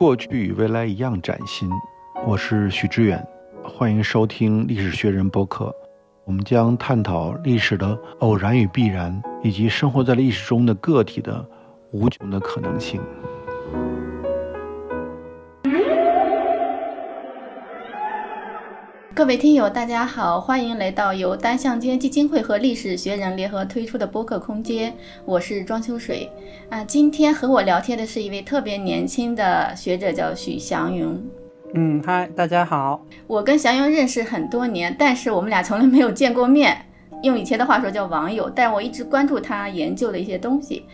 过去与未来一样崭新。我是许知远，欢迎收听历史学人播客。我们将探讨历史的偶然与必然，以及生活在历史中的个体的无穷的可能性。各位听友，大家好，欢迎来到由单向街基金会和历史学人联合推出的播客空间。我是庄秋水啊，今天和我聊天的是一位特别年轻的学者，叫许祥云。嗯，嗨，大家好。我跟祥云认识很多年，但是我们俩从来没有见过面。用以前的话说叫网友，但我一直关注他研究的一些东西。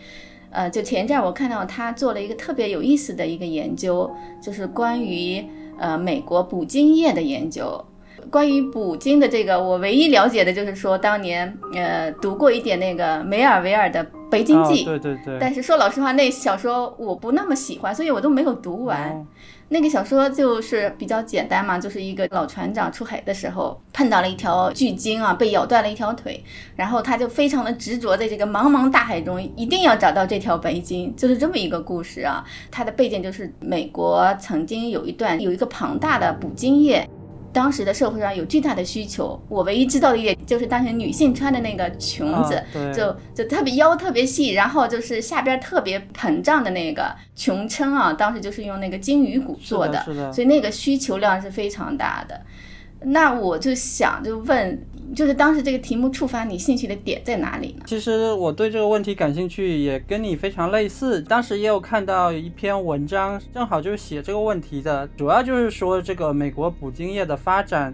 呃，就前阵我看到他做了一个特别有意思的一个研究，就是关于呃美国捕鲸业的研究。关于捕鲸的这个，我唯一了解的就是说，当年呃读过一点那个梅尔维尔的《北京记》，对对对。但是说老实话，那小说我不那么喜欢，所以我都没有读完。那个小说就是比较简单嘛，就是一个老船长出海的时候碰到了一条巨鲸啊，被咬断了一条腿，然后他就非常的执着，在这个茫茫大海中一定要找到这条白鲸，就是这么一个故事啊。它的背景就是美国曾经有一段有一个庞大的捕鲸业。当时的社会上有巨大的需求，我唯一知道的一点就是当时女性穿的那个裙子，就就特别腰特别细，然后就是下边特别膨胀的那个裙撑啊，当时就是用那个鲸鱼骨做的，所以那个需求量是非常大的。那我就想就问，就是当时这个题目触发你兴趣的点在哪里呢？其实我对这个问题感兴趣，也跟你非常类似。当时也有看到一篇文章，正好就是写这个问题的，主要就是说这个美国捕鲸业的发展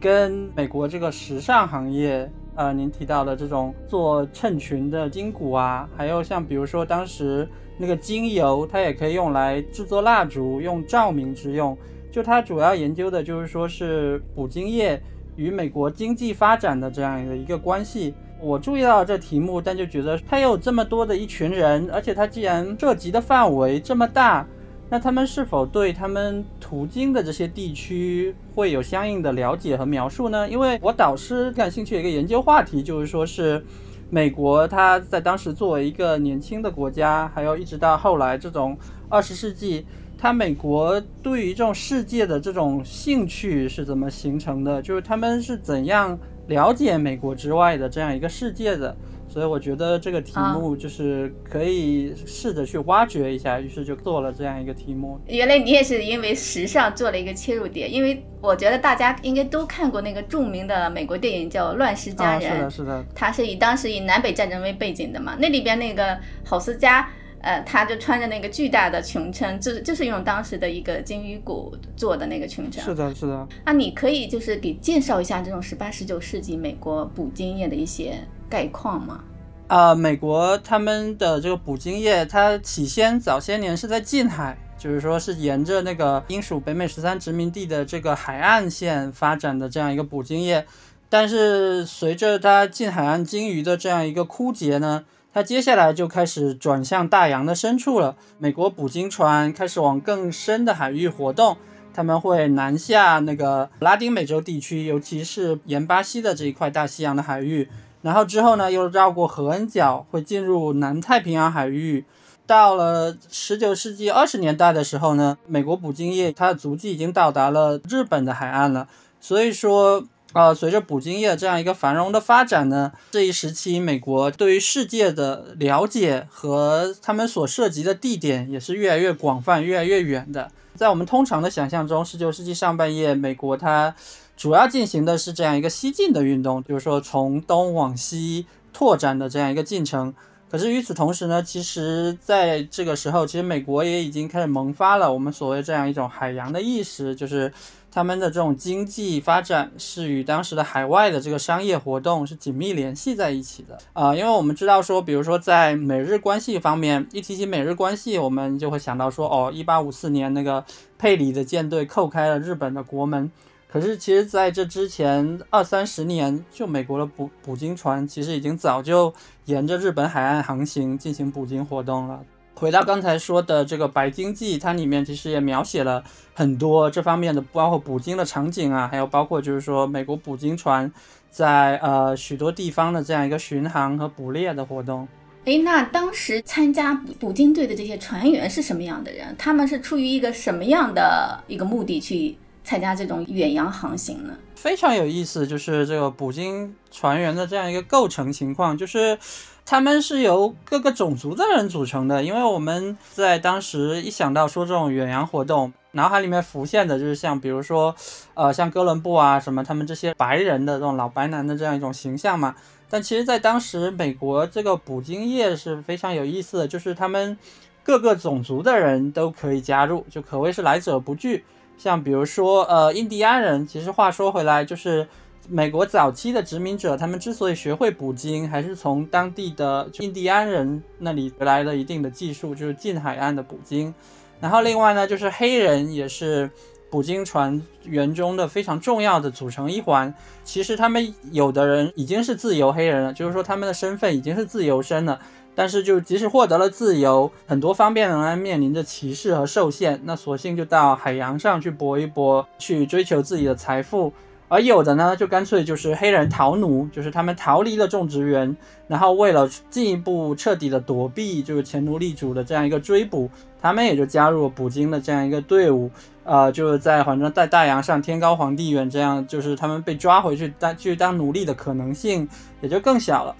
跟美国这个时尚行业，呃，您提到的这种做衬裙的金骨啊，还有像比如说当时那个精油，它也可以用来制作蜡烛，用照明之用。就它主要研究的就是说是捕鲸业与美国经济发展的这样的一个关系。我注意到这题目，但就觉得他有这么多的一群人，而且他既然涉及的范围这么大，那他们是否对他们途经的这些地区会有相应的了解和描述呢？因为我导师感兴趣的一个研究话题就是说是美国，他在当时作为一个年轻的国家，还有一直到后来这种二十世纪。他美国对于这种世界的这种兴趣是怎么形成的？就是他们是怎样了解美国之外的这样一个世界的？所以我觉得这个题目就是可以试着去挖掘一下，于是就做了这样一个题目。原来你也是因为时尚做了一个切入点，因为我觉得大家应该都看过那个著名的美国电影叫《乱世佳人》，是的，是的，它是以当时以南北战争为背景的嘛，那里边那个郝思嘉。呃，他就穿着那个巨大的裙撑，就是就是用当时的一个金鱼骨做的那个裙撑。是的，是的。那你可以就是给介绍一下这种十八、十九世纪美国捕鲸业的一些概况吗？啊，美国他们的这个捕鲸业，它起先早些年是在近海，就是说是沿着那个英属北美十三殖民地的这个海岸线发展的这样一个捕鲸业，但是随着它近海岸鲸鱼的这样一个枯竭呢。它接下来就开始转向大洋的深处了。美国捕鲸船开始往更深的海域活动，他们会南下那个拉丁美洲地区，尤其是沿巴西的这一块大西洋的海域。然后之后呢，又绕过合恩角，会进入南太平洋海域。到了十九世纪二十年代的时候呢，美国捕鲸业它的足迹已经到达了日本的海岸了。所以说。呃，随着捕鲸业这样一个繁荣的发展呢，这一时期美国对于世界的了解和他们所涉及的地点也是越来越广泛、越来越远的。在我们通常的想象中，十九世纪上半叶，美国它主要进行的是这样一个西进的运动，就是说从东往西拓展的这样一个进程。可是与此同时呢，其实在这个时候，其实美国也已经开始萌发了我们所谓这样一种海洋的意识，就是。他们的这种经济发展是与当时的海外的这个商业活动是紧密联系在一起的啊，因为我们知道说，比如说在美日关系方面，一提起美日关系，我们就会想到说，哦，一八五四年那个佩里的舰队扣开了日本的国门。可是其实在这之前二三十年，就美国的捕捕鲸船其实已经早就沿着日本海岸航行进行捕鲸活动了。回到刚才说的这个《白鲸记》，它里面其实也描写了很多这方面的，包括捕鲸的场景啊，还有包括就是说美国捕鲸船在呃许多地方的这样一个巡航和捕猎的活动。哎，那当时参加捕鲸队的这些船员是什么样的人？他们是出于一个什么样的一个目的去参加这种远洋航行呢？非常有意思，就是这个捕鲸船员的这样一个构成情况，就是他们是由各个种族的人组成的。因为我们在当时一想到说这种远洋活动，脑海里面浮现的就是像比如说，呃，像哥伦布啊什么，他们这些白人的这种老白男的这样一种形象嘛。但其实，在当时，美国这个捕鲸业是非常有意思的，就是他们各个种族的人都可以加入，就可谓是来者不拒。像比如说，呃，印第安人，其实话说回来，就是美国早期的殖民者，他们之所以学会捕鲸，还是从当地的印第安人那里得来了一定的技术，就是近海岸的捕鲸。然后另外呢，就是黑人也是。捕鲸船员中的非常重要的组成一环，其实他们有的人已经是自由黑人了，就是说他们的身份已经是自由身了，但是就即使获得了自由，很多方面仍然面临着歧视和受限，那索性就到海洋上去搏一搏，去追求自己的财富。而有的呢，就干脆就是黑人逃奴，就是他们逃离了种植园，然后为了进一步彻底的躲避就是前奴隶主的这样一个追捕，他们也就加入了捕鲸的这样一个队伍，呃，就是在反正在大洋上天高皇帝远，这样就是他们被抓回去当去当奴隶的可能性也就更小了。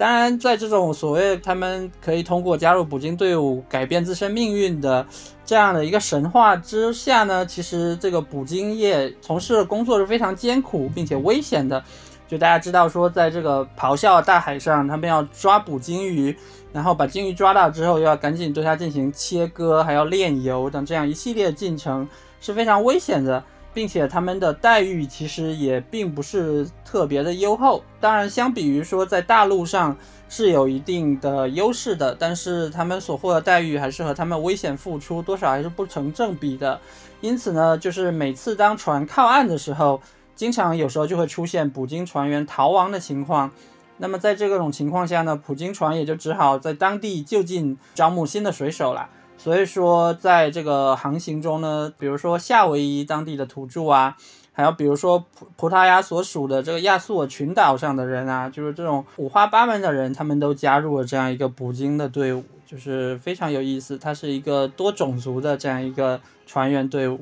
当然，在这种所谓他们可以通过加入捕鲸队伍改变自身命运的这样的一个神话之下呢，其实这个捕鲸业从事的工作是非常艰苦并且危险的。就大家知道说，在这个咆哮大海上，他们要抓捕鲸鱼，然后把鲸鱼抓到之后，又要赶紧对它进行切割，还要炼油等这样一系列进程，是非常危险的。并且他们的待遇其实也并不是特别的优厚，当然相比于说在大陆上是有一定的优势的，但是他们所获的待遇还是和他们危险付出多少还是不成正比的。因此呢，就是每次当船靠岸的时候，经常有时候就会出现捕鲸船员逃亡的情况。那么在这种情况下呢，捕鲸船也就只好在当地就近招募新的水手了。所以说，在这个航行中呢，比如说夏威夷当地的土著啊，还有比如说葡葡萄牙所属的这个亚速尔群岛上的人啊，就是这种五花八门的人，他们都加入了这样一个捕鲸的队伍，就是非常有意思。它是一个多种族的这样一个船员队伍。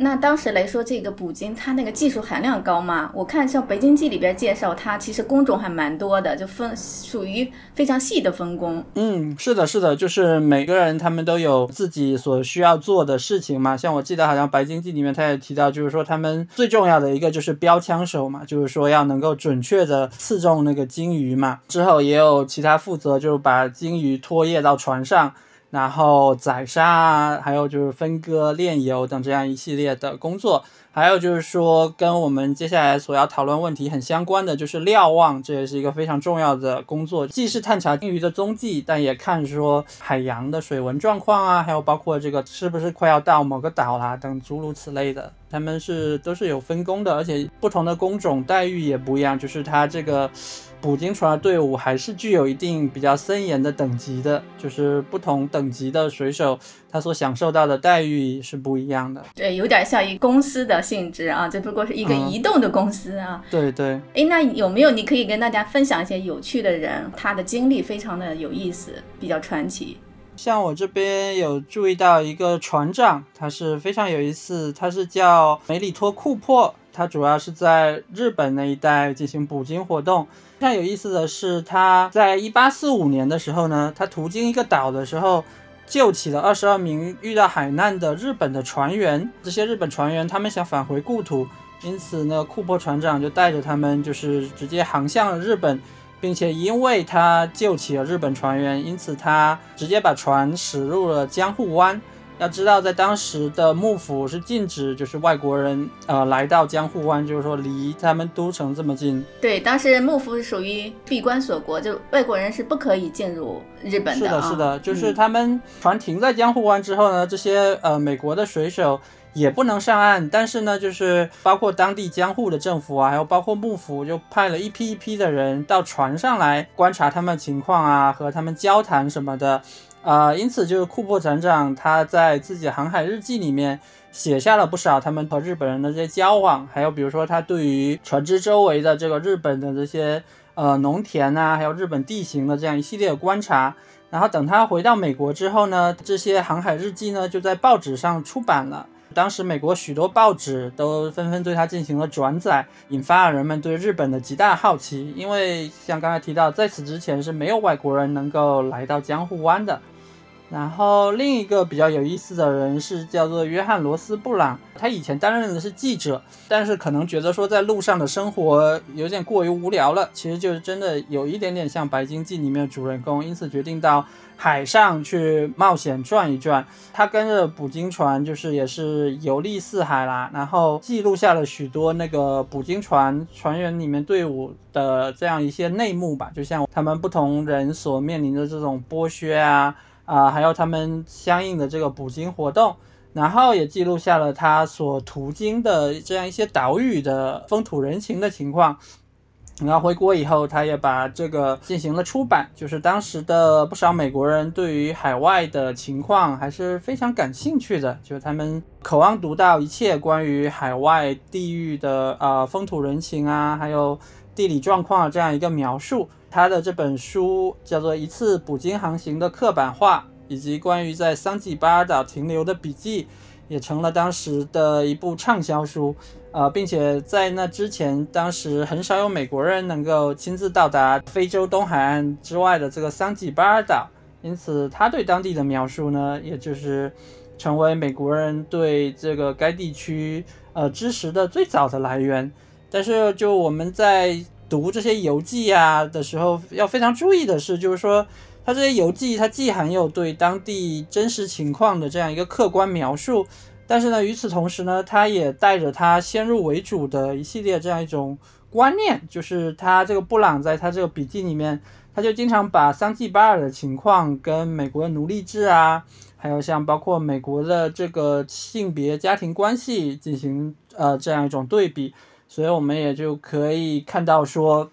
那当时来说，这个捕鲸它那个技术含量高吗？我看像《北京记》里边介绍，它其实工种还蛮多的，就分属于非常细的分工。嗯，是的，是的，就是每个人他们都有自己所需要做的事情嘛。像我记得好像《白鲸记》里面他也提到，就是说他们最重要的一个就是标枪手嘛，就是说要能够准确的刺中那个鲸鱼嘛。之后也有其他负责，就是把鲸鱼拖曳到船上。然后宰杀啊，还有就是分割、炼油等这样一系列的工作，还有就是说跟我们接下来所要讨论问题很相关的，就是瞭望，这也是一个非常重要的工作，既是探查鲸鱼的踪迹，但也看说海洋的水文状况啊，还有包括这个是不是快要到某个岛啦等诸如此类的，他们是都是有分工的，而且不同的工种待遇也不一样，就是他这个。捕鲸船的队伍还是具有一定比较森严的等级的，就是不同等级的水手，他所享受到的待遇是不一样的。对，有点像一公司的性质啊，这不过是一个移动的公司啊。对对。哎，那有没有你可以跟大家分享一些有趣的人，他的经历非常的有意思，比较传奇。像我这边有注意到一个船长，他是非常有意思，他是叫梅里托库珀，他主要是在日本那一带进行捕鲸活动。非常有意思的是，他在一八四五年的时候呢，他途经一个岛的时候，救起了二十二名遇到海难的日本的船员。这些日本船员他们想返回故土，因此呢，库珀船长就带着他们就是直接航向了日本。并且因为他救起了日本船员，因此他直接把船驶入了江户湾。要知道，在当时的幕府是禁止就是外国人呃来到江户湾，就是说离他们都城这么近。对，当时幕府是属于闭关锁国，就外国人是不可以进入日本的。是的，是的，就是他们船停在江户湾之后呢，这些呃美国的水手。也不能上岸，但是呢，就是包括当地江户的政府啊，还有包括幕府，就派了一批一批的人到船上来观察他们情况啊，和他们交谈什么的，啊，因此就是库珀船长他在自己航海日记里面写下了不少他们和日本人的这些交往，还有比如说他对于船只周围的这个日本的这些。呃农田呐，还有日本地形的这样一系列的观察。然后等他回到美国之后呢，这些航海日记呢就在报纸上出版了。当时美国许多报纸都纷纷对他进行了转载，引发了人们对日本的极大好奇。因为像刚才提到，在此之前是没有外国人能够来到江户湾的。然后另一个比较有意思的人是叫做约翰罗斯布朗，他以前担任的是记者，但是可能觉得说在路上的生活有点过于无聊了，其实就是真的有一点点像《白鲸记》里面的主人公，因此决定到海上去冒险转一转。他跟着捕鲸船，就是也是游历四海啦，然后记录下了许多那个捕鲸船船员里面队伍的这样一些内幕吧，就像他们不同人所面临的这种剥削啊。啊，还有他们相应的这个捕鲸活动，然后也记录下了他所途经的这样一些岛屿的风土人情的情况。然后回国以后，他也把这个进行了出版。就是当时的不少美国人对于海外的情况还是非常感兴趣的，就是他们渴望读到一切关于海外地域的啊风土人情啊，还有地理状况这样一个描述。他的这本书叫做《一次捕鲸航行的刻板化》，以及关于在桑吉巴尔岛停留的笔记，也成了当时的一部畅销书。呃，并且在那之前，当时很少有美国人能够亲自到达非洲东海岸之外的这个桑吉巴尔岛，因此他对当地的描述呢，也就是成为美国人对这个该地区呃知识的最早的来源。但是，就我们在。读这些游记啊的时候，要非常注意的是，就是说，它这些游记它既含有对当地真实情况的这样一个客观描述，但是呢，与此同时呢，它也带着它先入为主的一系列这样一种观念，就是他这个布朗在他这个笔记里面，他就经常把桑季巴尔的情况跟美国的奴隶制啊，还有像包括美国的这个性别家庭关系进行呃这样一种对比。所以我们也就可以看到说，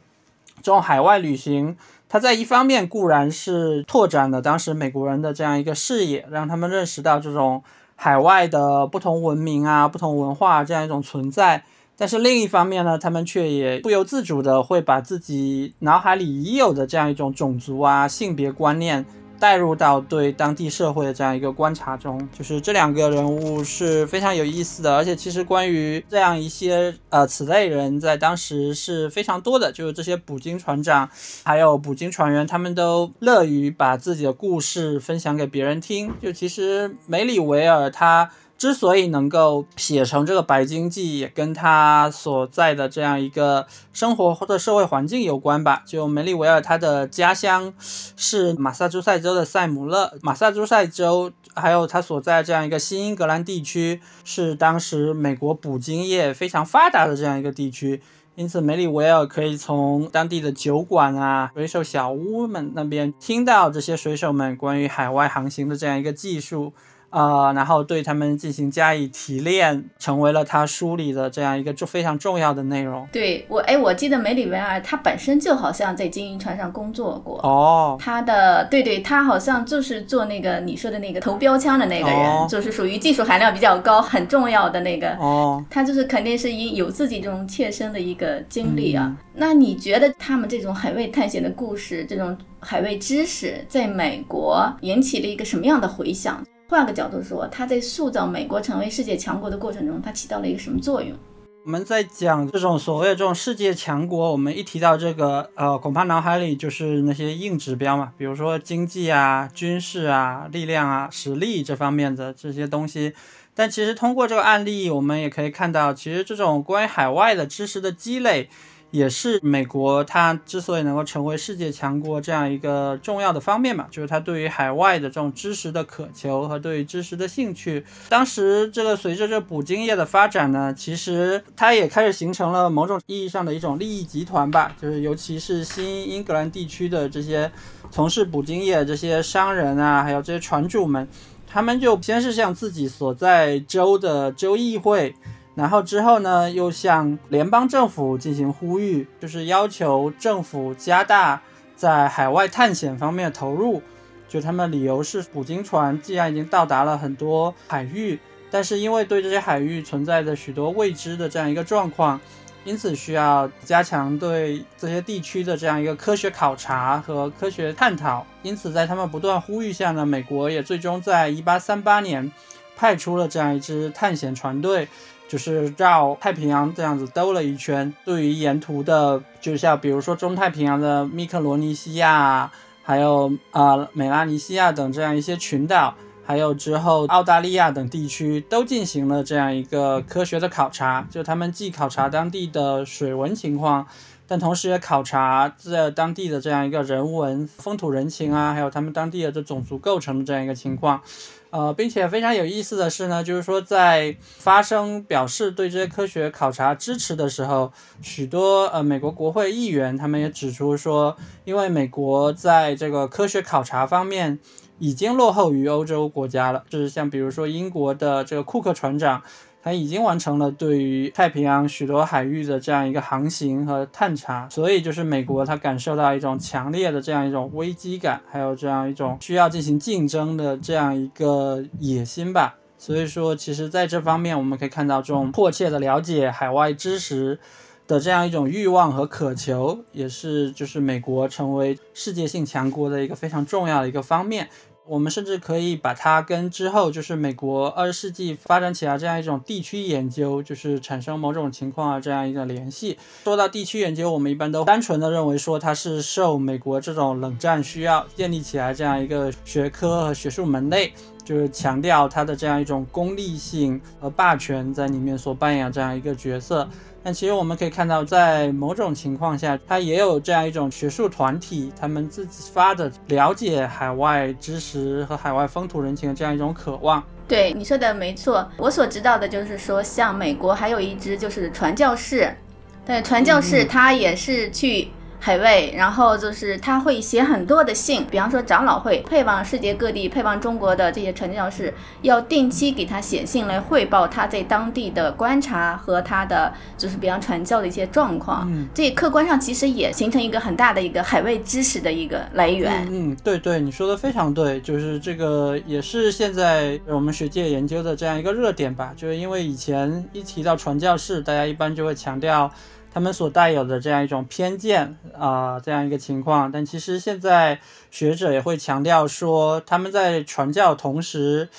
这种海外旅行，他在一方面固然是拓展了当时美国人的这样一个视野，让他们认识到这种海外的不同文明啊、不同文化这样一种存在，但是另一方面呢，他们却也不由自主的会把自己脑海里已有的这样一种种族啊、性别观念。带入到对当地社会的这样一个观察中，就是这两个人物是非常有意思的，而且其实关于这样一些呃此类人在当时是非常多的，就是这些捕鲸船长，还有捕鲸船员，他们都乐于把自己的故事分享给别人听。就其实梅里维尔他。之所以能够写成这个《白鲸记》，也跟他所在的这样一个生活或者社会环境有关吧。就梅利维尔，他的家乡是马萨诸塞州的塞姆勒。马萨诸塞州还有他所在这样一个新英格兰地区，是当时美国捕鲸业非常发达的这样一个地区。因此，梅里维尔可以从当地的酒馆啊、水手小屋们那边听到这些水手们关于海外航行的这样一个技术。啊，然后对他们进行加以提炼，成为了他书里的这样一个重非常重要的内容。对我，哎，我记得梅里维尔他本身就好像在经营船上工作过。哦，他的对对，他好像就是做那个你说的那个投标枪的那个人，就是属于技术含量比较高、很重要的那个。哦，他就是肯定是因有自己这种切身的一个经历啊。那你觉得他们这种海外探险的故事，这种海外知识，在美国引起了一个什么样的回响？换个角度说，它在塑造美国成为世界强国的过程中，它起到了一个什么作用？我们在讲这种所谓的这种世界强国，我们一提到这个，呃，恐怕脑海里就是那些硬指标嘛，比如说经济啊、军事啊、力量啊、实力这方面的这些东西。但其实通过这个案例，我们也可以看到，其实这种关于海外的知识的积累。也是美国，它之所以能够成为世界强国这样一个重要的方面嘛，就是它对于海外的这种知识的渴求和对于知识的兴趣。当时这个随着这捕鲸业的发展呢，其实它也开始形成了某种意义上的一种利益集团吧，就是尤其是新英格兰地区的这些从事捕鲸业这些商人啊，还有这些船主们，他们就先是向自己所在州的州议会。然后之后呢，又向联邦政府进行呼吁，就是要求政府加大在海外探险方面的投入。就他们理由是，捕鲸船既然已经到达了很多海域，但是因为对这些海域存在着许多未知的这样一个状况，因此需要加强对这些地区的这样一个科学考察和科学探讨。因此，在他们不断呼吁下呢，美国也最终在1838年派出了这样一支探险船队。就是绕太平洋这样子兜了一圈，对于沿途的，就像比如说中太平洋的密克罗尼西亚，还有啊美拉尼西亚等这样一些群岛，还有之后澳大利亚等地区，都进行了这样一个科学的考察。就他们既考察当地的水文情况，但同时也考察这当地的这样一个人文、风土人情啊，还有他们当地的这种族构成的这样一个情况。呃，并且非常有意思的是呢，就是说在发声表示对这些科学考察支持的时候，许多呃美国国会议员他们也指出说，因为美国在这个科学考察方面已经落后于欧洲国家了，就是像比如说英国的这个库克船长。他已经完成了对于太平洋许多海域的这样一个航行和探查，所以就是美国他感受到一种强烈的这样一种危机感，还有这样一种需要进行竞争的这样一个野心吧。所以说，其实在这方面我们可以看到这种迫切的了解海外知识的这样一种欲望和渴求，也是就是美国成为世界性强国的一个非常重要的一个方面。我们甚至可以把它跟之后就是美国二十世纪发展起来这样一种地区研究，就是产生某种情况啊这样一个联系。说到地区研究，我们一般都单纯的认为说它是受美国这种冷战需要建立起来这样一个学科和学术门类。就是强调它的这样一种功利性和霸权在里面所扮演这样一个角色，但其实我们可以看到，在某种情况下，它也有这样一种学术团体，他们自己发的了解海外知识和海外风土人情的这样一种渴望。对你说的没错，我所知道的就是说，像美国还有一支就是传教士，对，传教士他也是去。海外，然后就是他会写很多的信，比方说长老会配往世界各地、配往中国的这些传教士，要定期给他写信来汇报他在当地的观察和他的就是比方传教的一些状况。嗯，这客观上其实也形成一个很大的一个海外知识的一个来源。嗯，对对，你说的非常对，就是这个也是现在我们学界研究的这样一个热点吧。就是因为以前一提到传教士，大家一般就会强调。他们所带有的这样一种偏见啊，这样一个情况，但其实现在学者也会强调说，他们在传教同时，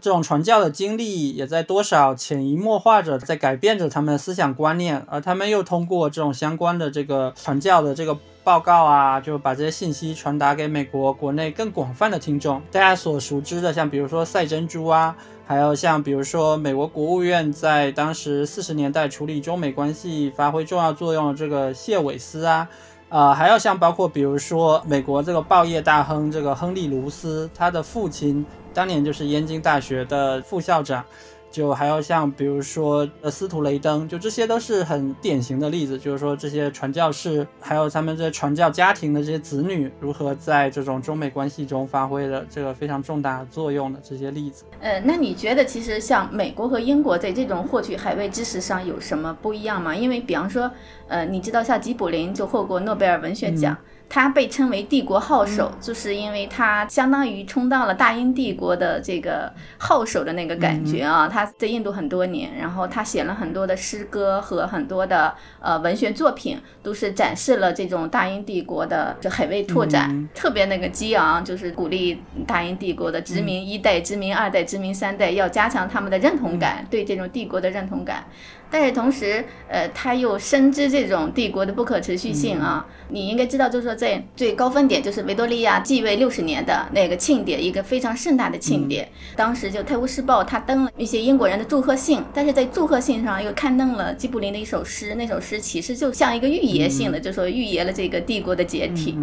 这种传教的经历也在多少潜移默化着在改变着他们的思想观念，而他们又通过这种相关的这个传教的这个报告啊，就把这些信息传达给美国国内更广泛的听众。大家所熟知的，像比如说赛珍珠啊。还有像比如说，美国国务院在当时四十年代处理中美关系发挥重要作用的这个谢韦斯啊，呃，还有像包括比如说美国这个报业大亨这个亨利卢斯，他的父亲当年就是燕京大学的副校长。就还有像比如说呃司徒雷登，就这些都是很典型的例子，就是说这些传教士，还有他们这传教家庭的这些子女，如何在这种中美关系中发挥了这个非常重大作用的这些例子。呃，那你觉得其实像美国和英国在这种获取海外知识上有什么不一样吗？因为比方说，呃，你知道像吉卜林就获过诺贝尔文学奖。他被称为帝国号手，就是因为他相当于充当了大英帝国的这个号手的那个感觉啊。他在印度很多年，然后他写了很多的诗歌和很多的呃文学作品，都是展示了这种大英帝国的这海外拓展，特别那个激昂，就是鼓励大英帝国的殖民一代、殖民二代、殖民三代要加强他们的认同感，对这种帝国的认同感。但是同时，呃，他又深知这种帝国的不可持续性啊。你应该知道，就是说在最高分点，就是维多利亚继位六十年的那个庆典，一个非常盛大的庆典。当时就《泰晤士报》他登了一些英国人的祝贺信，但是在祝贺信上又刊登了吉卜林的一首诗，那首诗其实就像一个预言性的，就说预言了这个帝国的解体。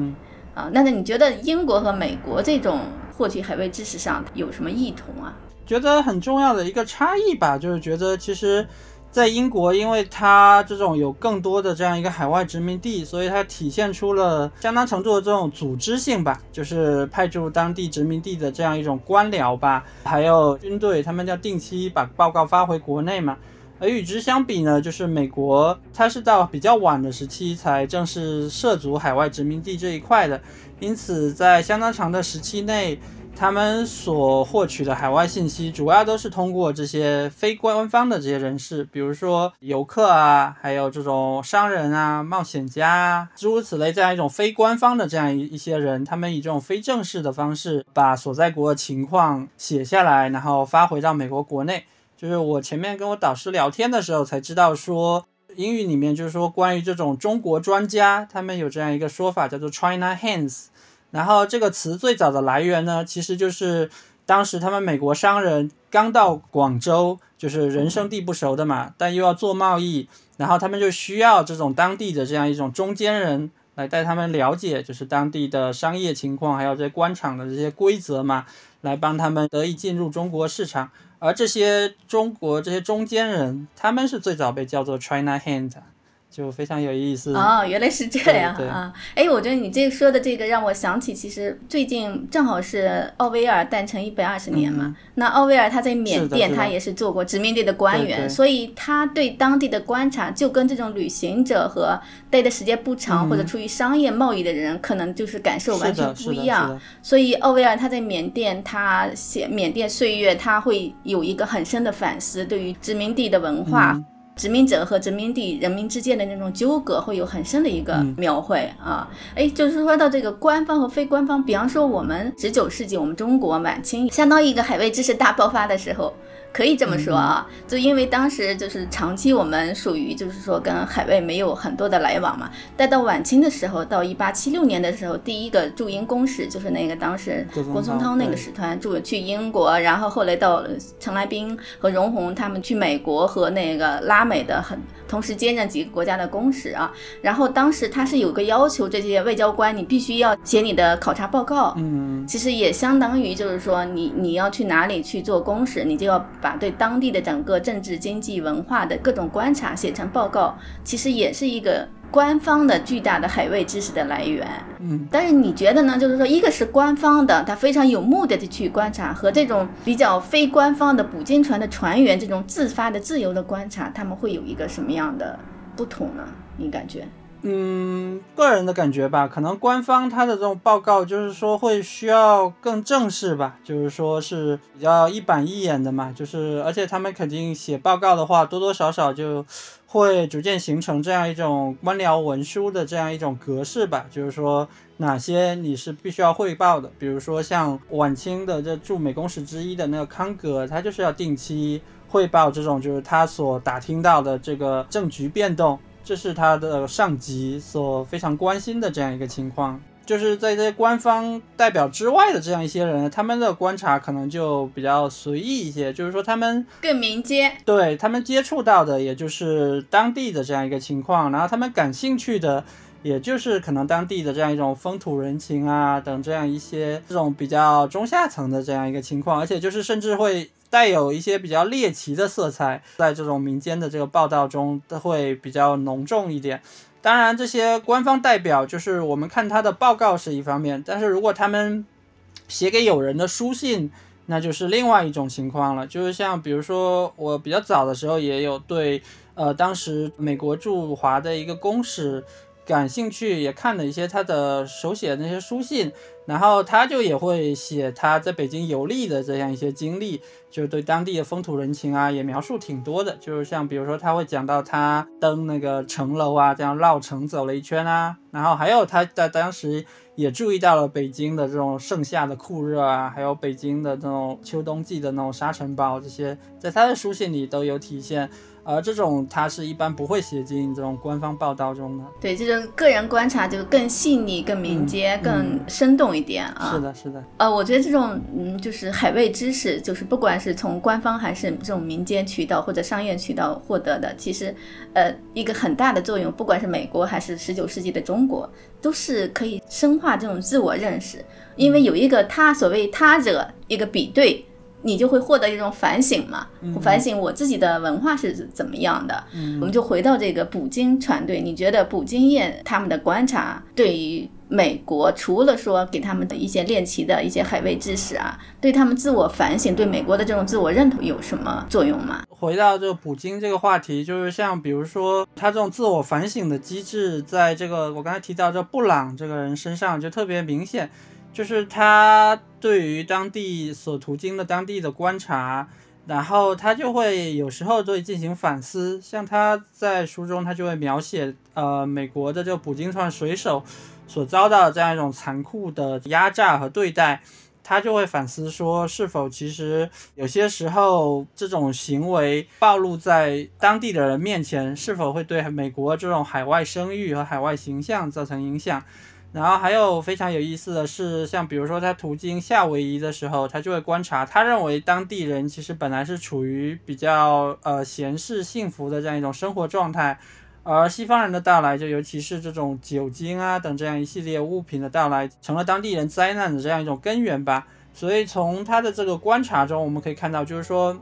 啊，那那你觉得英国和美国这种获取海外知识上有什么异同啊？觉得很重要的一个差异吧，就是觉得其实。在英国，因为它这种有更多的这样一个海外殖民地，所以它体现出了相当程度的这种组织性吧，就是派驻当地殖民地的这样一种官僚吧，还有军队，他们要定期把报告发回国内嘛。而与之相比呢，就是美国，它是到比较晚的时期才正式涉足海外殖民地这一块的，因此在相当长的时期内。他们所获取的海外信息，主要都是通过这些非官方的这些人士，比如说游客啊，还有这种商人啊、冒险家啊，诸如此类这样一种非官方的这样一一些人，他们以这种非正式的方式，把所在国的情况写下来，然后发回到美国国内。就是我前面跟我导师聊天的时候才知道，说英语里面就是说关于这种中国专家，他们有这样一个说法，叫做 China hands。然后这个词最早的来源呢，其实就是当时他们美国商人刚到广州，就是人生地不熟的嘛，但又要做贸易，然后他们就需要这种当地的这样一种中间人来带他们了解，就是当地的商业情况，还有这官场的这些规则嘛，来帮他们得以进入中国市场。而这些中国这些中间人，他们是最早被叫做 China hand。就非常有意思哦，原来是这样啊！哎，我觉得你这说的这个让我想起，其实最近正好是奥威尔诞辰一百二十年嘛。那奥威尔他在缅甸，他也是做过殖民地的官员，所以他对当地的观察就跟这种旅行者和待的时间不长或者出于商业贸易的人，可能就是感受完全不一样。所以奥威尔他在缅甸，他写缅甸岁月，他会有一个很深的反思，对于殖民地的文化。殖民者和殖民地人民之间的那种纠葛，会有很深的一个描绘啊！哎，就是说到这个官方和非官方，比方说我们十九世纪，我们中国晚清相当于一个海外知识大爆发的时候。可以这么说啊，就因为当时就是长期我们属于就是说跟海外没有很多的来往嘛。待到晚清的时候，到一八七六年的时候，第一个驻英公使就是那个当时郭松涛那个使团驻去英国，然后后来到陈来宾和荣闳他们去美国和那个拉美的很同时兼任几个国家的公使啊。然后当时他是有个要求，这些外交官你必须要写你的考察报告。嗯，其实也相当于就是说你你要去哪里去做公使，你就要。把对当地的整个政治、经济、文化的各种观察写成报告，其实也是一个官方的巨大的海外知识的来源。嗯，但是你觉得呢？就是说，一个是官方的，他非常有目的的去观察，和这种比较非官方的捕鲸船的船员这种自发的、自由的观察，他们会有一个什么样的不同呢？你感觉？嗯，个人的感觉吧，可能官方他的这种报告就是说会需要更正式吧，就是说是比较一板一眼的嘛，就是而且他们肯定写报告的话，多多少少就会逐渐形成这样一种官僚文书的这样一种格式吧，就是说哪些你是必须要汇报的，比如说像晚清的这驻美公使之一的那个康格，他就是要定期汇报这种就是他所打听到的这个政局变动。这是他的上级所非常关心的这样一个情况，就是在这些官方代表之外的这样一些人，他们的观察可能就比较随意一些，就是说他们更民间，对他们接触到的也就是当地的这样一个情况，然后他们感兴趣的也就是可能当地的这样一种风土人情啊等这样一些这种比较中下层的这样一个情况，而且就是甚至会。带有一些比较猎奇的色彩，在这种民间的这个报道中都会比较浓重一点。当然，这些官方代表就是我们看他的报告是一方面，但是如果他们写给友人的书信，那就是另外一种情况了。就是像比如说，我比较早的时候也有对呃当时美国驻华的一个公使感兴趣，也看了一些他的手写的那些书信。然后他就也会写他在北京游历的这样一些经历，就对当地的风土人情啊，也描述挺多的。就是像比如说他会讲到他登那个城楼啊，这样绕城走了一圈啊。然后还有他在当时也注意到了北京的这种盛夏的酷热啊，还有北京的这种秋冬季的那种沙尘暴，这些在他的书信里都有体现。而这种它是一般不会写进这种官方报道中的。对，这种个人观察就更细腻、更敏捷、更生动一点啊。是的，是的。呃，我觉得这种嗯，就是海外知识，就是不管是从官方还是这种民间渠道或者商业渠道获得的，其实呃一个很大的作用，不管是美国还是十九世纪的中国，都是可以深化这种自我认识，因为有一个他所谓他者一个比对。你就会获得一种反省嘛，反省我自己的文化是怎么样的。我们就回到这个捕鲸船队，你觉得捕鲸业他们的观察对于美国，除了说给他们的一些练习的一些海外知识啊，对他们自我反省，对美国的这种自我认同有什么作用吗？回到这个捕鲸这个话题，就是像比如说他这种自我反省的机制，在这个我刚才提到这布朗这个人身上就特别明显。就是他对于当地所途经的当地的观察，然后他就会有时候会进行反思。像他在书中，他就会描写，呃，美国的这个捕鲸船水手所遭到的这样一种残酷的压榨和对待。他就会反思说，是否其实有些时候这种行为暴露在当地的人面前，是否会对美国这种海外声誉和海外形象造成影响？然后还有非常有意思的是，像比如说他途经夏威夷的时候，他就会观察，他认为当地人其实本来是处于比较呃闲适幸福的这样一种生活状态。而西方人的到来，就尤其是这种酒精啊等这样一系列物品的到来，成了当地人灾难的这样一种根源吧。所以从他的这个观察中，我们可以看到，就是说，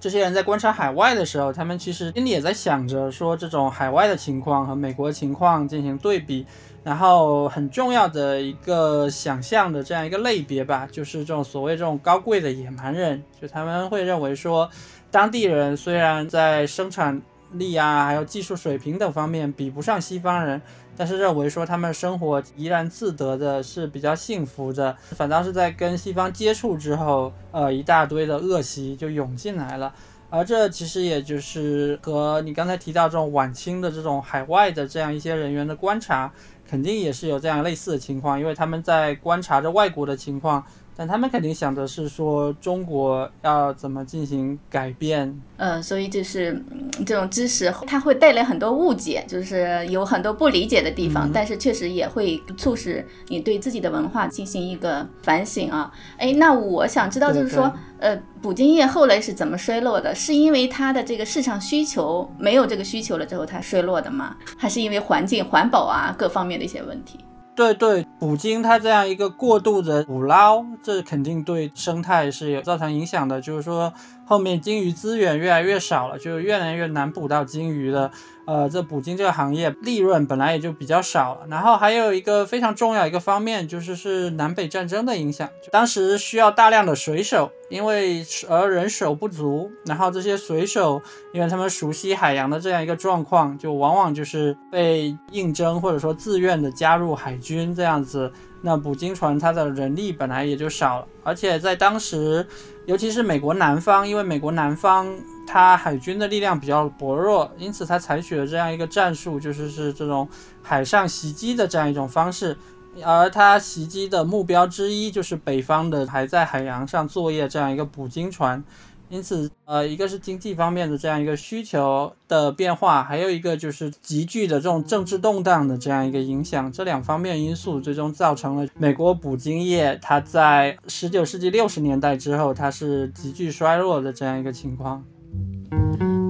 这些人在观察海外的时候，他们其实心里也在想着说，这种海外的情况和美国情况进行对比。然后很重要的一个想象的这样一个类别吧，就是这种所谓这种高贵的野蛮人，就他们会认为说，当地人虽然在生产。力啊，还有技术水平等方面比不上西方人，但是认为说他们生活怡然自得的是比较幸福的，反倒是在跟西方接触之后，呃，一大堆的恶习就涌进来了。而这其实也就是和你刚才提到这种晚清的这种海外的这样一些人员的观察，肯定也是有这样类似的情况，因为他们在观察着外国的情况。但他们肯定想的是说中国要怎么进行改变，嗯，所以就是这种知识它会带来很多误解，就是有很多不理解的地方，但是确实也会促使你对自己的文化进行一个反省啊。哎，那我想知道就是说，呃，捕鲸业后来是怎么衰落的？是因为它的这个市场需求没有这个需求了之后它衰落的吗？还是因为环境环保啊各方面的一些问题？对对，捕鲸它这样一个过度的捕捞，这肯定对生态是有造成影响的。就是说，后面鲸鱼资源越来越少了，就越来越难捕到鲸鱼了。呃，这捕鲸这个行业利润本来也就比较少了，然后还有一个非常重要一个方面就是是南北战争的影响，当时需要大量的水手，因为而人手不足，然后这些水手因为他们熟悉海洋的这样一个状况，就往往就是被应征或者说自愿的加入海军这样子，那捕鲸船它的人力本来也就少了，而且在当时，尤其是美国南方，因为美国南方。它海军的力量比较薄弱，因此它采取了这样一个战术，就是是这种海上袭击的这样一种方式。而它袭击的目标之一就是北方的还在海洋上作业这样一个捕鲸船。因此，呃，一个是经济方面的这样一个需求的变化，还有一个就是急剧的这种政治动荡的这样一个影响。这两方面因素最终造成了美国捕鲸业它在十九世纪六十年代之后，它是急剧衰落的这样一个情况。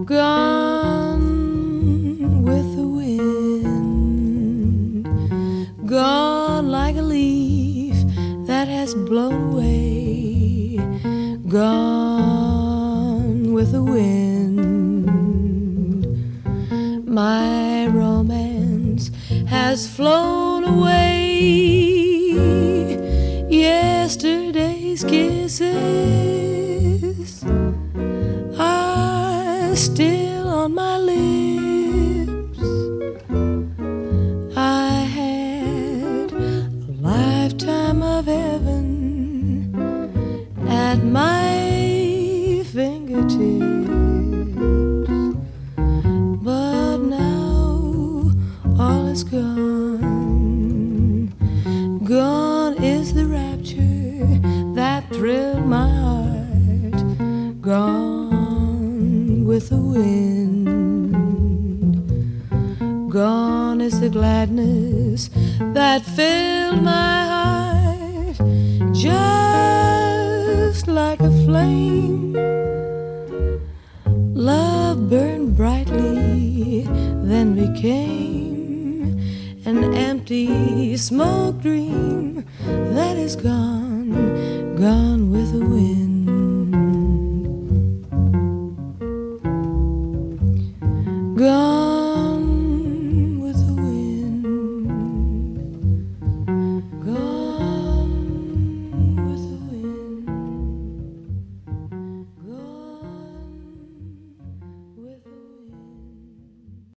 Gone with the wind, gone like a leaf that has blown away, gone with the wind. My romance has flown Is the rapture that thrilled my heart. Gone with the wind. Gone is the gladness that filled my heart, just like a flame. Love burned brightly, then became an empty smoke dream is gone,